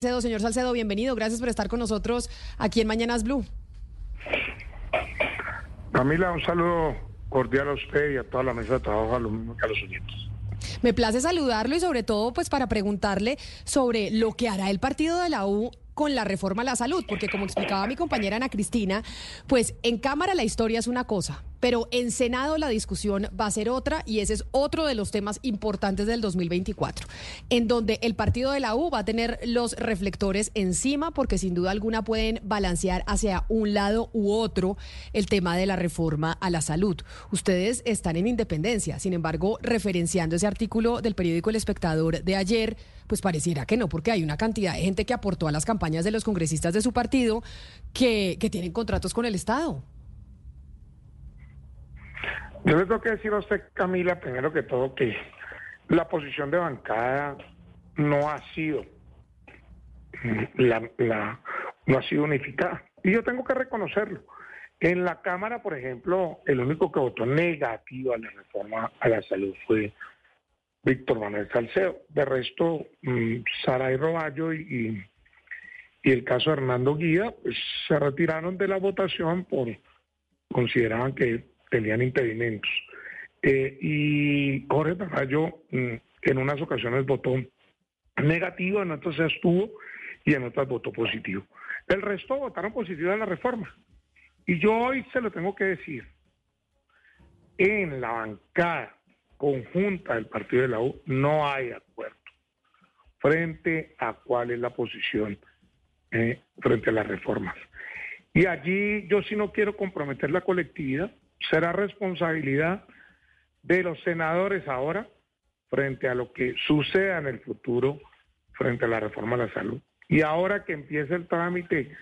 Salcedo, señor Salcedo, bienvenido. Gracias por estar con nosotros aquí en Mañanas Blue. Camila, un saludo cordial a usted y a toda la mesa de trabajo, a los mismos que a los oyentes. Me place saludarlo y sobre todo pues para preguntarle sobre lo que hará el partido de la U con la reforma a la salud, porque como explicaba mi compañera Ana Cristina, pues en Cámara la historia es una cosa, pero en Senado la discusión va a ser otra y ese es otro de los temas importantes del 2024, en donde el partido de la U va a tener los reflectores encima porque sin duda alguna pueden balancear hacia un lado u otro el tema de la reforma a la salud. Ustedes están en independencia, sin embargo, referenciando ese artículo del periódico El Espectador de ayer, pues pareciera que no, porque hay una cantidad de gente que aportó a las campañas de los congresistas de su partido que, que tienen contratos con el Estado. Yo le tengo que decir a usted, Camila, primero que todo, que la posición de bancada no ha sido la, la, no ha sido unificada. Y yo tengo que reconocerlo. En la Cámara, por ejemplo, el único que votó negativo a la reforma a la salud fue Víctor Manuel Salcedo. De resto, mm, Saray Roballo y, y, el caso de Hernando Guía pues, se retiraron de la votación por consideraban que tenían impedimentos. Eh, y Jorge Tamayo mm, en unas ocasiones votó negativo, en otras estuvo y en otras votó positivo. El resto votaron positivo a la reforma. Y yo hoy se lo tengo que decir. En la bancada conjunta del partido de la U no hay acuerdo frente a cuál es la posición eh, frente a las reformas. Y allí yo sí no quiero comprometer la colectividad, será responsabilidad de los senadores ahora frente a lo que suceda en el futuro frente a la reforma a la salud. Y ahora que empieza el trámite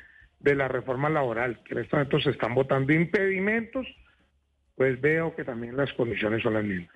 de la reforma laboral, que en estos momentos se están votando impedimentos, pues veo que también las condiciones son las mismas.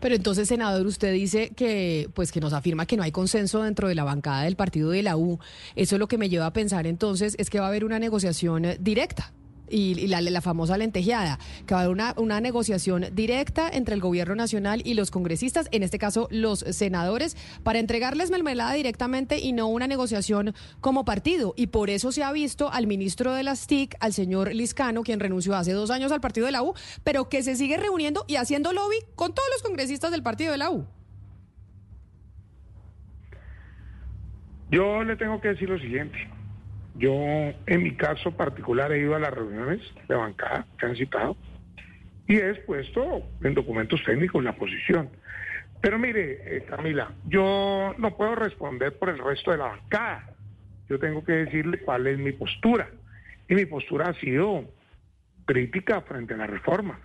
Pero entonces, senador, usted dice que, pues, que nos afirma que no hay consenso dentro de la bancada del partido de la U. Eso es lo que me lleva a pensar entonces es que va a haber una negociación directa y, la, famosa lentejeada, que va a haber una, una, negociación directa entre el gobierno nacional y los congresistas, en este caso los senadores, para entregarles mermelada directamente y no una negociación como partido. Y por eso se ha visto al ministro de las TIC, al señor Liscano, quien renunció hace dos años al partido de la U, pero que se sigue reuniendo y haciendo lobby con todos los congresistas del partido de la U. Yo le tengo que decir lo siguiente. Yo, en mi caso particular, he ido a las reuniones de bancada que han citado y he expuesto en documentos técnicos la posición. Pero mire, eh, Camila, yo no puedo responder por el resto de la bancada. Yo tengo que decirle cuál es mi postura. Y mi postura ha sido crítica frente a las reformas.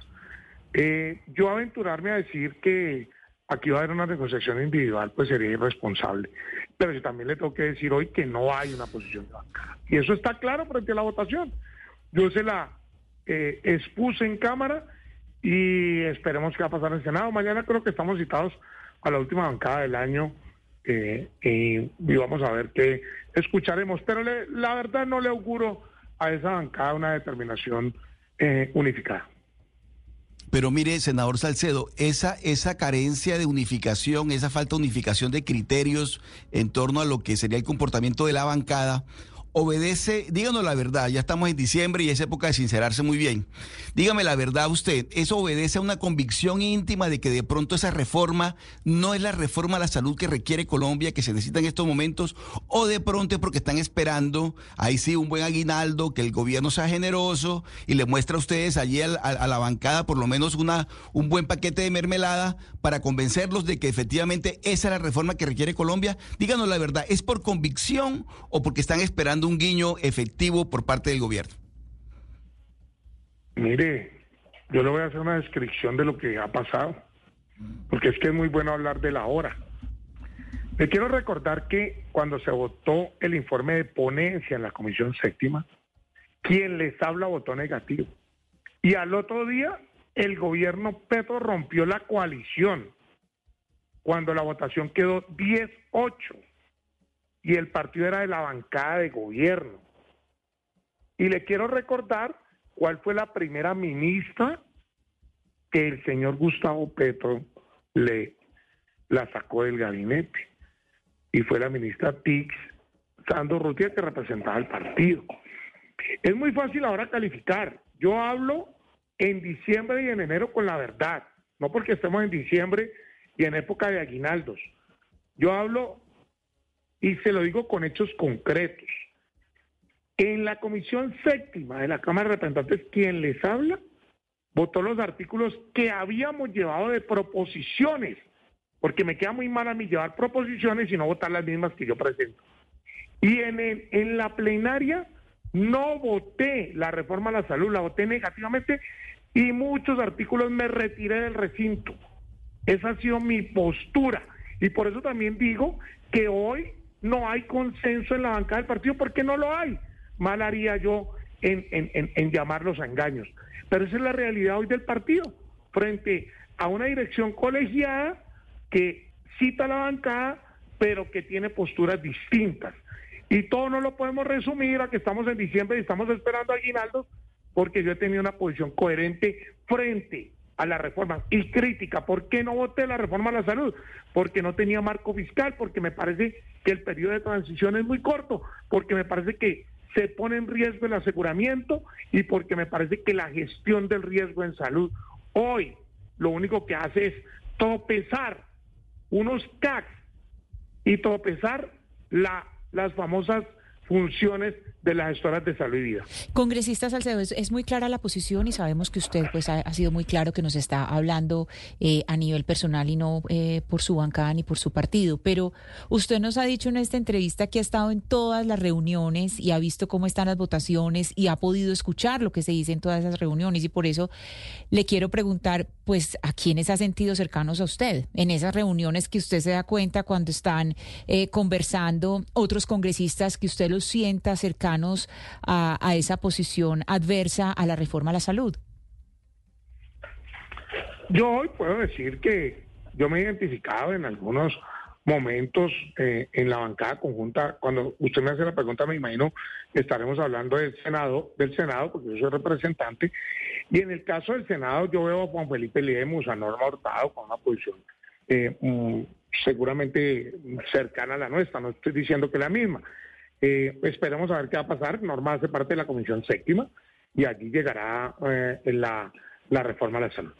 Eh, yo aventurarme a decir que aquí va a haber una negociación individual, pues sería irresponsable. Pero yo también le tengo que decir hoy que no hay una posición de bancada. Y eso está claro frente a la votación. Yo se la eh, expuse en Cámara y esperemos que va a pasar en Senado. Mañana creo que estamos citados a la última bancada del año eh, y, vamos a ver qué escucharemos. Pero la verdad no le auguro a esa bancada una determinación eh, unificada. Pero mire, senador Salcedo, esa, esa carencia de unificación, esa falta de unificación de criterios en torno a lo que sería el comportamiento de la bancada, obedece, díganos la verdad, ya estamos en diciembre y es época de sincerarse muy bien. Dígame la verdad usted, ¿eso obedece a una convicción íntima de que de pronto esa reforma no es la reforma a la salud que requiere Colombia, que se necesita en estos momentos? ¿O de pronto es porque están esperando, ahí sí, un buen aguinaldo, que el gobierno sea generoso y le muestra a ustedes allí a, la bancada por lo menos una, un buen paquete de mermelada para convencerlos de que efectivamente esa es la reforma que requiere Colombia? Díganos la verdad, ¿es por convicción o porque están esperando un guiño efectivo por parte del gobierno? Mire, yo le voy a hacer una descripción de lo que ha pasado, porque es que es muy bueno hablar de la hora. Le quiero recordar que cuando se votó el informe de ponencia en la Comisión Séptima, quien les habla votó negativo. Y al otro día, el gobierno Petro rompió la coalición cuando la votación quedó 10-8 y el partido era de la bancada de gobierno. Y le quiero recordar cuál fue la primera ministra que el señor Gustavo Petro le la sacó del gabinete. Y fue la ministra Tix Sandro Rutia que representaba el partido. Es muy fácil ahora calificar. Yo hablo en diciembre y en enero con la verdad, no porque estemos en diciembre y en época de aguinaldos. Yo hablo y se lo digo con hechos concretos. En la comisión séptima de la Cámara de Representantes, quien les habla, votó los artículos que habíamos llevado de proposiciones, porque me queda muy mal a mí llevar proposiciones y no votar las mismas que yo presento. Y en, en la plenaria no voté la reforma a la salud, la voté negativamente y muchos artículos me retiré del recinto. Esa ha sido mi postura. Y por eso también digo que hoy no hay consenso en la bancada del partido, porque no lo hay. Mal haría yo en, en, en, llamarlos a engaños. Pero esa es la realidad hoy del partido, frente a una dirección colegiada que cita la bancada, pero que tiene posturas distintas. Y todo no lo podemos resumir a que estamos en diciembre y estamos esperando a aguinaldos, porque yo he tenido una posición coherente frente a la reforma y crítica. ¿Por qué no voté la reforma a la salud? Porque no tenía marco fiscal, porque me parece que el periodo de transición es muy corto, porque me parece que se pone en riesgo el aseguramiento y porque me parece que la gestión del riesgo en salud hoy lo único que hace es topezar unos CAC y topezar la, las famosas funciones de las gestoras de salud y vida. Congresista Salcedo, es, muy clara la posición y sabemos que usted pues ha, sido muy claro que nos está hablando eh, a nivel personal y no eh, por su bancada ni por su partido, pero usted nos ha dicho en esta entrevista que ha estado en todas las reuniones y ha visto cómo están las votaciones y ha podido escuchar lo que se dice en todas esas reuniones. Y por eso le quiero preguntar pues a quiénes ha sentido cercanos a usted en esas reuniones que usted se da cuenta cuando están eh, conversando otros congresistas que usted los sienta cercanos a, esa posición adversa a la reforma a la salud? Yo hoy puedo decir que yo me he identificado en algunos momentos eh, en la bancada conjunta. Cuando usted me hace la pregunta, me imagino que estaremos hablando del Senado, del Senado, porque yo soy representante. Y en el caso del Senado, yo veo a Juan Felipe Lemos, a Norma Hurtado, con una posición eh, mm, seguramente cercana a la nuestra. No estoy diciendo que la misma. Eh, esperemos a ver qué va a pasar. Norma hace parte de la Comisión Séptima y allí llegará eh, la, la reforma a la salud.